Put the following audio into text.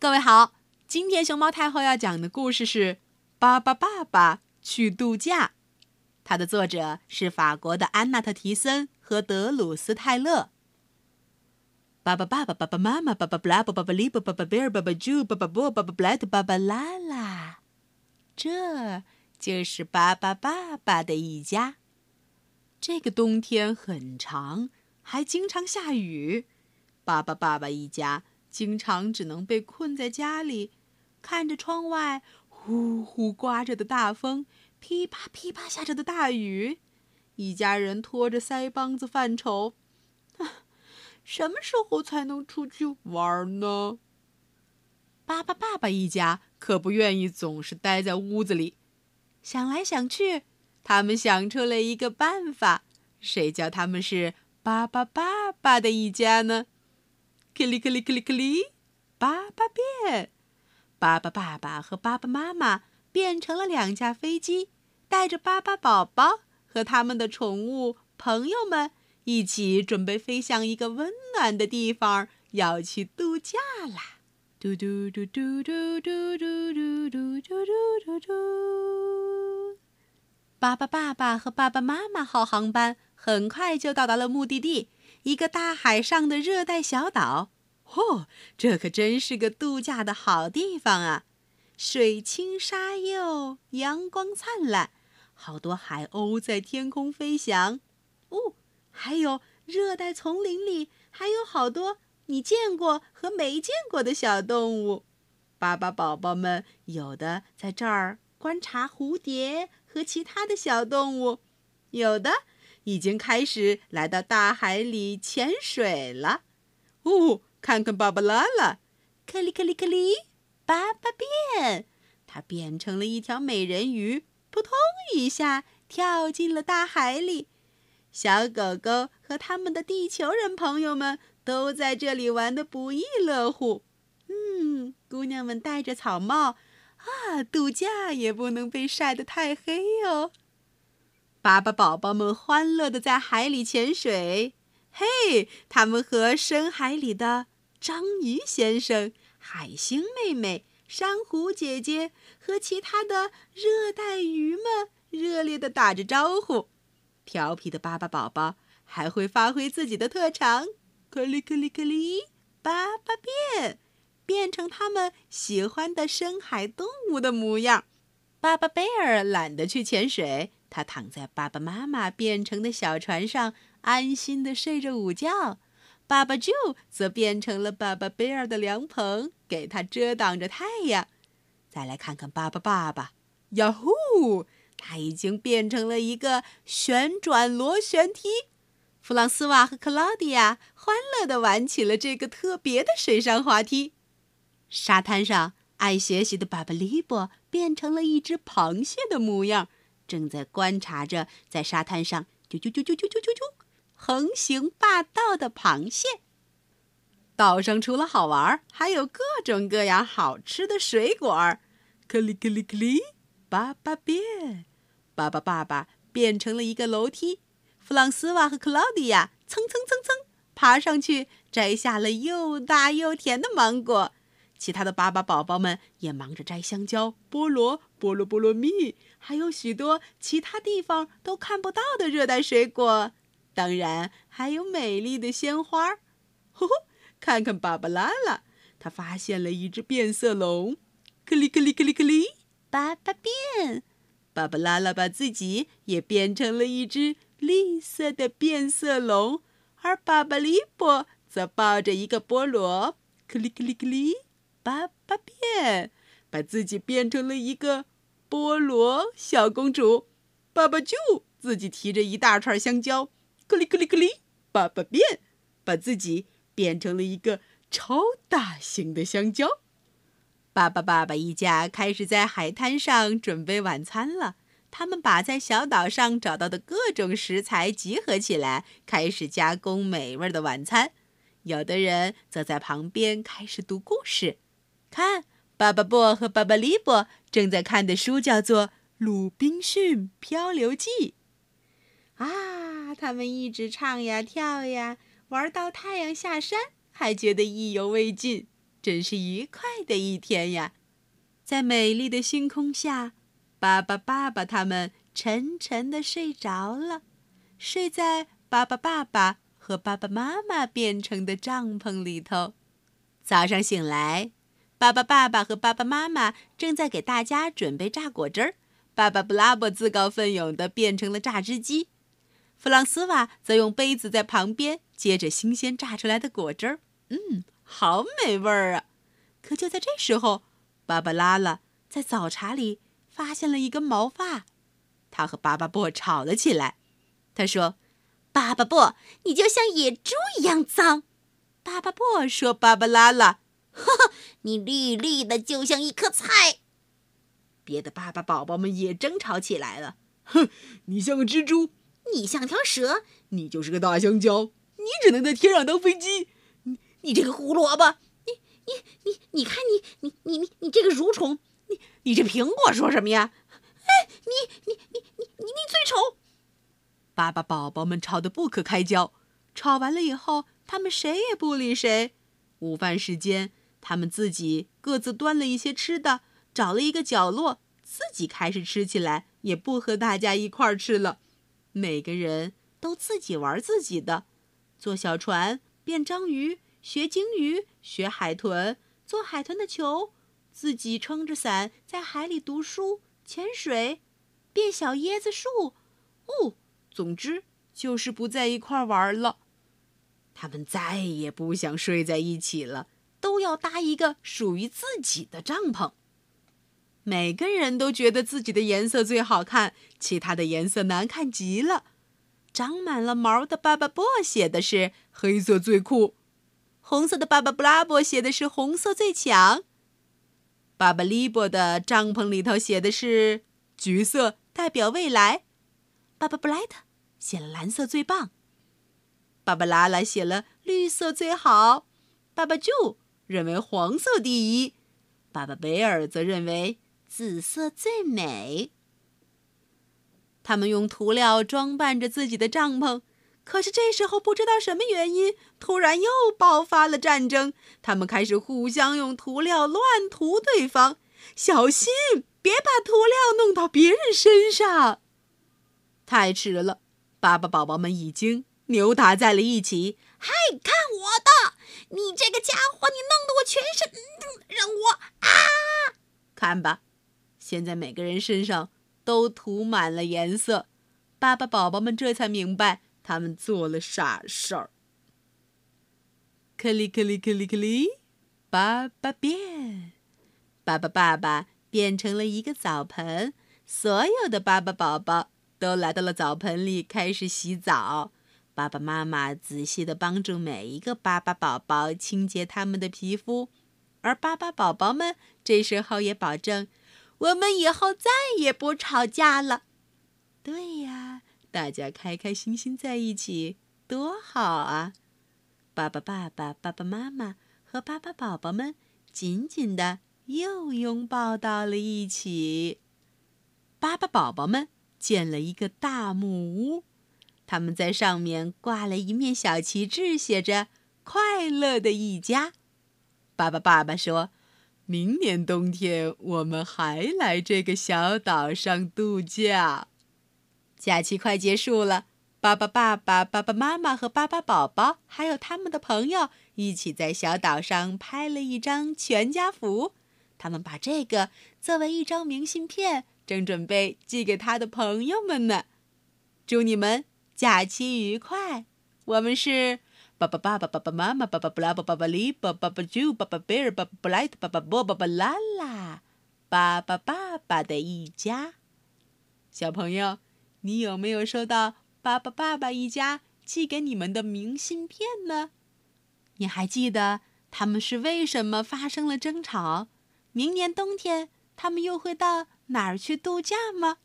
各位好，今天熊猫太后要讲的故事是《巴巴爸爸去度假》，它的作者是法国的安娜特·提森和德鲁斯·泰勒。巴巴爸爸、爸爸妈妈、爸爸布拉布、爸爸利布、爸爸贝尔、爸爸朱、爸爸波、爸爸布莱特、爸爸拉拉，这就是巴巴爸爸的一家。这个冬天很长，还经常下雨。巴巴爸爸一家经常只能被困在家里，看着窗外呼呼刮着的大风，噼啪噼啪下着的大雨。一家人拖着腮帮子犯愁：什么时候才能出去玩呢？巴巴爸爸一家可不愿意总是待在屋子里，想来想去。他们想出了一个办法，谁叫他们是巴巴爸爸的一家呢？克里克里克里克里，巴巴变，巴巴爸爸和巴巴妈妈变成了两架飞机，带着巴巴宝宝和他们的宠物朋友们一起准备飞向一个温暖的地方，要去度假啦！嘟嘟嘟嘟嘟嘟嘟嘟嘟嘟嘟嘟。巴巴爸爸和爸爸妈妈号航班很快就到达了目的地，一个大海上的热带小岛。嚯，这可真是个度假的好地方啊！水清沙幼，阳光灿烂，好多海鸥在天空飞翔。哦，还有热带丛林里还有好多你见过和没见过的小动物。巴巴宝宝们有的在这儿观察蝴蝶。和其他的小动物，有的已经开始来到大海里潜水了。哦，看看芭芭拉拉，克里克里克里，巴巴变，它变成了一条美人鱼，扑通一下跳进了大海里。小狗狗和他们的地球人朋友们都在这里玩得不亦乐乎。嗯，姑娘们戴着草帽。啊，度假也不能被晒得太黑哦。巴巴宝宝们欢乐地在海里潜水，嘿，他们和深海里的章鱼先生、海星妹妹、珊瑚姐姐和其他的热带鱼们热烈地打着招呼。调皮的巴巴宝宝还会发挥自己的特长，克里克里克里，巴巴变。变成他们喜欢的深海动物的模样。巴巴贝尔懒得去潜水，他躺在爸爸妈妈变成的小船上，安心的睡着午觉。爸爸 Joe 则变成了巴巴贝尔的凉棚，给他遮挡着太阳。再来看看巴巴爸爸，呀呼，他已经变成了一个旋转螺旋梯。弗朗斯瓦和克劳迪亚欢乐地玩起了这个特别的水上滑梯。沙滩上，爱学习的巴巴利波变成了一只螃蟹的模样，正在观察着在沙滩上啾啾啾啾啾啾啾啾横行霸道的螃蟹。岛上除了好玩，还有各种各样好吃的水果儿。克里克里克里，巴巴变，巴巴爸爸变成了一个楼梯。弗朗斯瓦和克劳迪亚蹭蹭蹭蹭爬上去，摘下了又大又甜的芒果。其他的巴巴宝宝们也忙着摘香蕉、菠萝、菠萝菠萝蜜，还有许多其他地方都看不到的热带水果。当然，还有美丽的鲜花。呼呼，看看芭芭拉拉，她发现了一只变色龙。克里克里克里克里，巴巴变。芭芭拉拉把自己也变成了一只绿色的变色龙，而巴巴利波则抱着一个菠萝。克里克里克里。巴巴变，把自己变成了一个菠萝小公主。爸爸就自己提着一大串香蕉，克里克里克里，爸爸变，把自己变成了一个超大型的香蕉。爸爸爸爸一家开始在海滩上准备晚餐了。他们把在小岛上找到的各种食材集合起来，开始加工美味的晚餐。有的人则在旁边开始读故事。看，巴巴布和巴巴利布正在看的书叫做《鲁滨逊漂流记》。啊，他们一直唱呀跳呀，玩到太阳下山，还觉得意犹未尽。真是愉快的一天呀！在美丽的星空下，巴巴爸爸他们沉沉的睡着了，睡在巴巴爸爸和爸爸妈妈变成的帐篷里头。早上醒来，巴巴爸爸和爸爸妈妈正在给大家准备榨果汁儿。爸爸布拉伯自告奋勇地变成了榨汁机，弗朗斯瓦则用杯子在旁边接着新鲜榨出来的果汁儿。嗯，好美味儿啊！可就在这时候，芭芭拉拉在早茶里发现了一根毛发，他和巴巴布吵了起来。他说：“巴巴布，你就像野猪一样脏。”巴巴布说：“芭芭拉拉，哈哈，你绿绿的，就像一颗菜。”别的爸爸宝宝们也争吵起来了。哼，你像个蜘蛛，你像条蛇，你就是个大香蕉，你只能在天上当飞机。你你这个胡萝卜。你你你你看你你你你你这个蠕虫，你你这苹果说什么呀？哎，你你你你你你最丑！爸爸宝宝们吵得不可开交。吵完了以后，他们谁也不理谁。午饭时间，他们自己各自端了一些吃的，找了一个角落，自己开始吃起来，也不和大家一块儿吃了。每个人都自己玩自己的，坐小船，变章鱼。学鲸鱼，学海豚，做海豚的球，自己撑着伞在海里读书、潜水，变小椰子树。哦，总之就是不在一块玩了。他们再也不想睡在一起了，要搭一个属于自己的帐篷。每个人都觉得自己的颜色最好看，其他的颜色难看极了。长满了毛的巴巴波写的是黑色最酷。红色的爸爸布拉伯写的是“红色最强”，爸爸利伯的帐篷里头写的是“橘色代表未来”，爸爸布莱特写了“蓝色最棒”，爸爸拉拉写了“绿色最好”，爸爸就认为黄色第一，爸爸贝尔则认为紫色最美。他们用涂料装扮着自己的帐篷。可是这时候，不知道什么原因，突然又爆发了战争。他们开始互相用涂料乱涂对方，小心别把涂料弄到别人身上。太迟了，爸爸宝宝们已经扭打在了一起。嗨，看我的！你这个家伙，你弄得我全身……让我啊！看吧，现在每个人身上都涂满了颜色。爸爸宝宝们这才明白。他们做了傻事儿。克里克里克里克里，爸爸变，爸爸爸爸变成了一个澡盆，所有的爸爸宝宝都来到了澡盆里开始洗澡。爸爸妈妈仔细的帮助每一个巴巴宝宝清洁他们的皮肤，而巴巴宝宝们这时候也保证，我们以后再也不吵架了。对呀。大家开开心心在一起，多好啊！爸爸、爸爸、爸爸妈妈和巴巴宝宝们紧紧的又拥抱到了一起。巴巴宝宝们建了一个大木屋，他们在上面挂了一面小旗帜，写着“快乐的一家”。爸爸、爸爸说：“明年冬天我们还来这个小岛上度假。”假期快结束了，爸爸、爸爸、爸爸妈妈和巴巴宝宝，还有他们的朋友，一起在小岛上拍了一张全家福。他们把这个作为一张明信片，正准备寄给他的朋友们呢。祝你们假期愉快！我们是爸爸、爸爸、爸爸妈妈、爸爸布拉、爸爸里、爸爸爸朱、爸爸贝尔、爸爸布莱特、爸爸波、爸爸拉拉，爸爸爸爸的一家。小朋友。你有没有收到爸爸、爸爸一家寄给你们的明信片呢？你还记得他们是为什么发生了争吵？明年冬天他们又会到哪儿去度假吗？